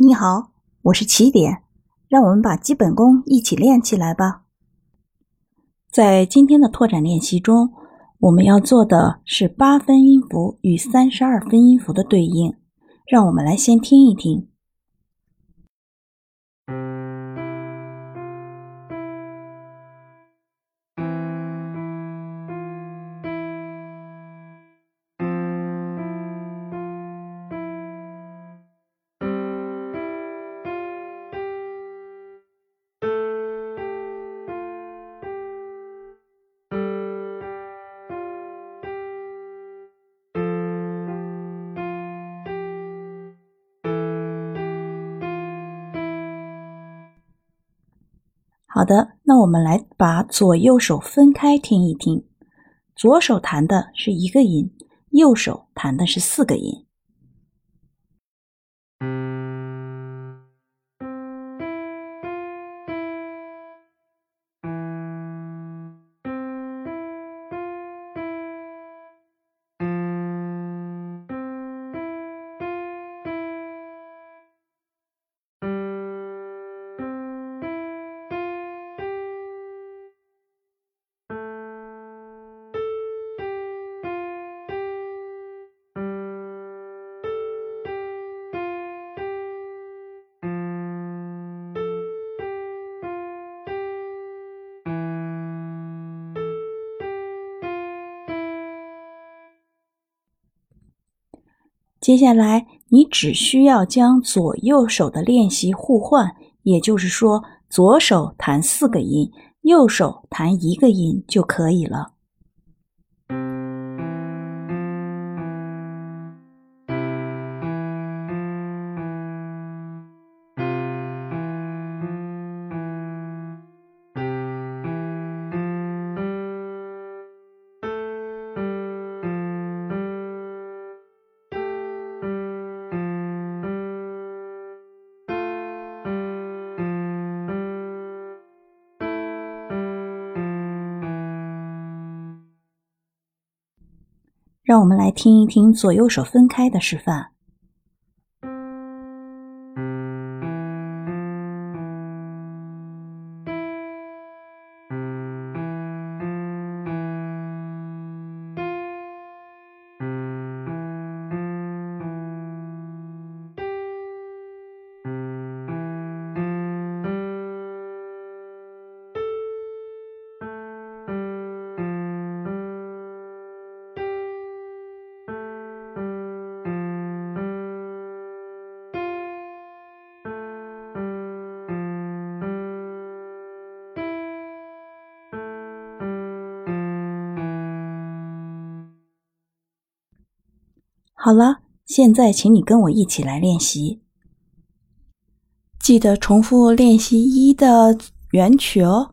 你好，我是起点，让我们把基本功一起练起来吧。在今天的拓展练习中，我们要做的是八分音符与三十二分音符的对应。让我们来先听一听。好的，那我们来把左右手分开听一听。左手弹的是一个音，右手弹的是四个音。接下来，你只需要将左右手的练习互换，也就是说，左手弹四个音，右手弹一个音就可以了。让我们来听一听左右手分开的示范。好了，现在请你跟我一起来练习。记得重复练习一的原曲哦。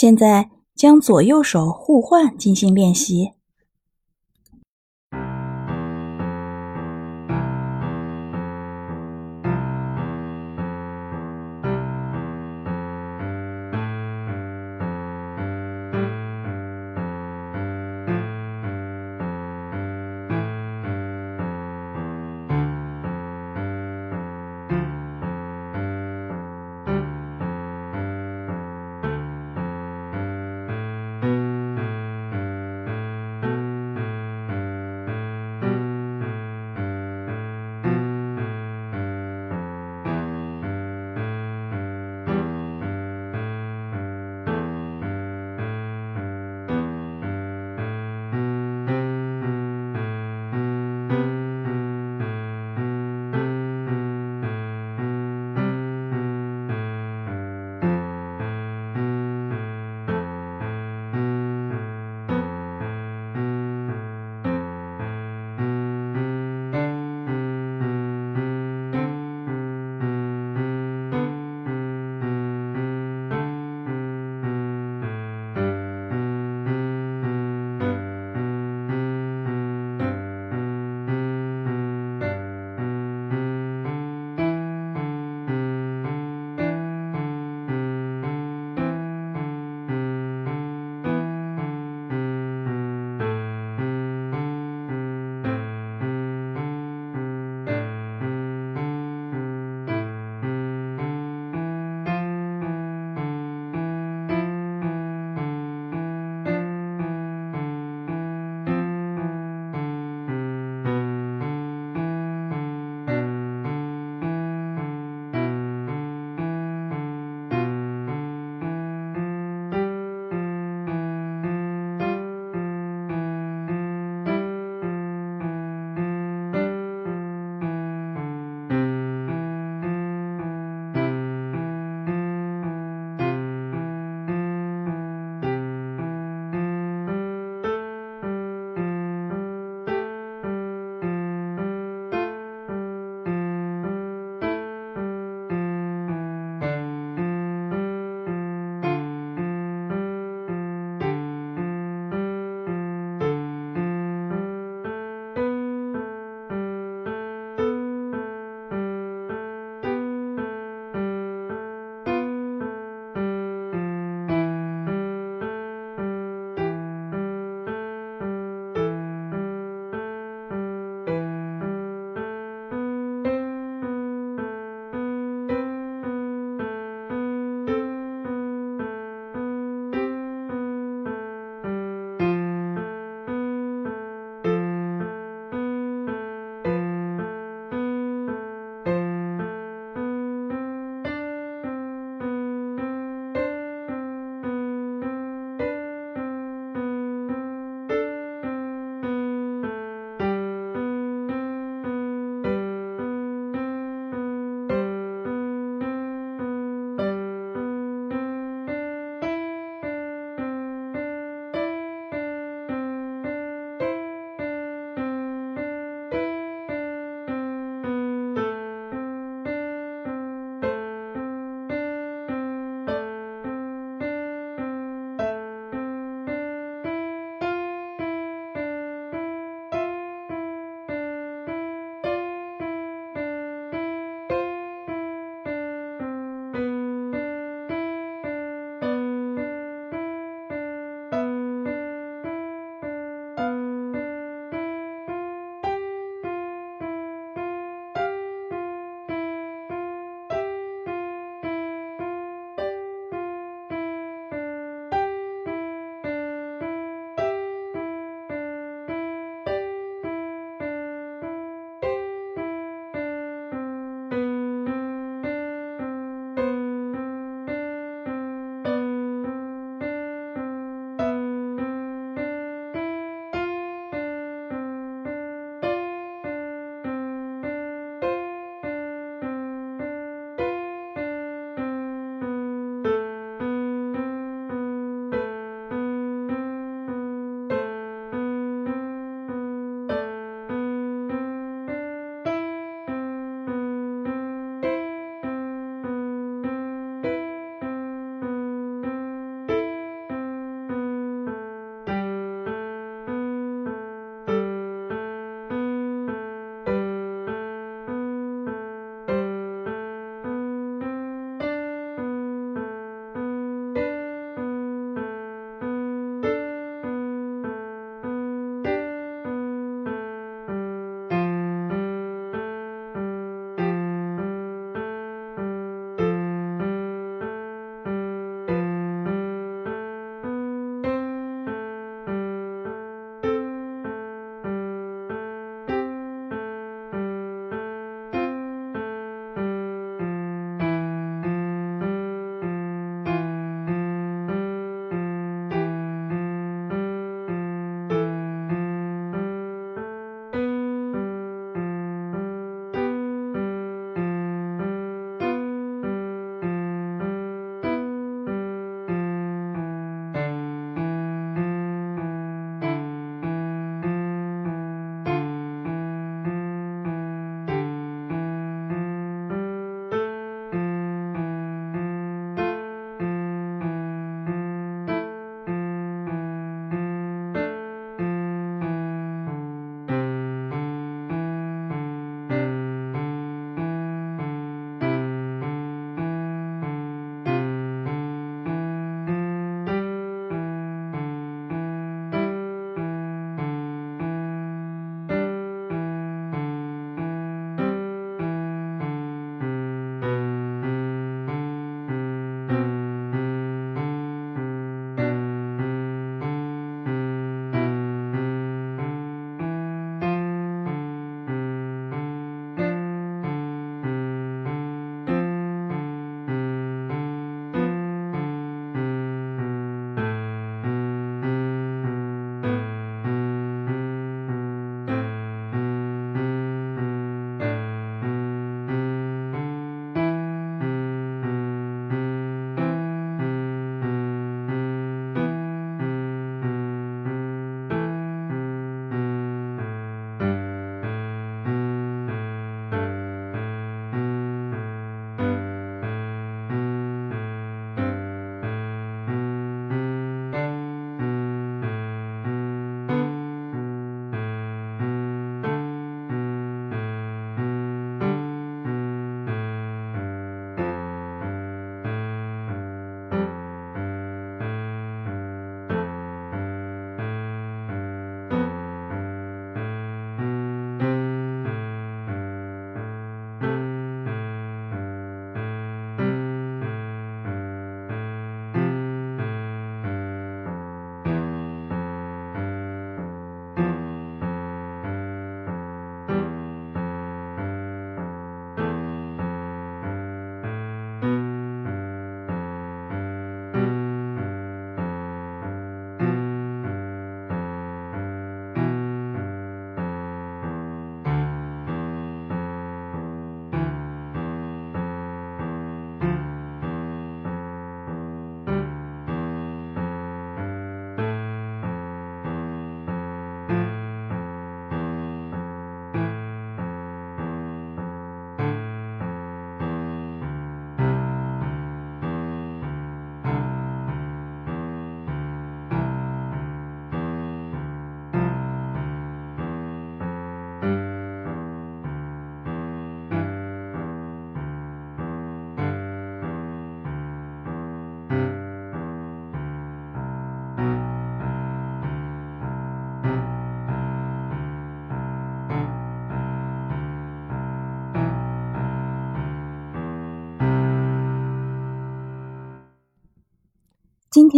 现在将左右手互换进行练习。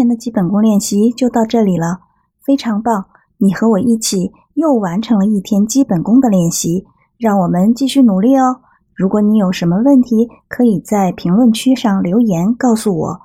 天的基本功练习就到这里了，非常棒！你和我一起又完成了一天基本功的练习，让我们继续努力哦。如果你有什么问题，可以在评论区上留言告诉我。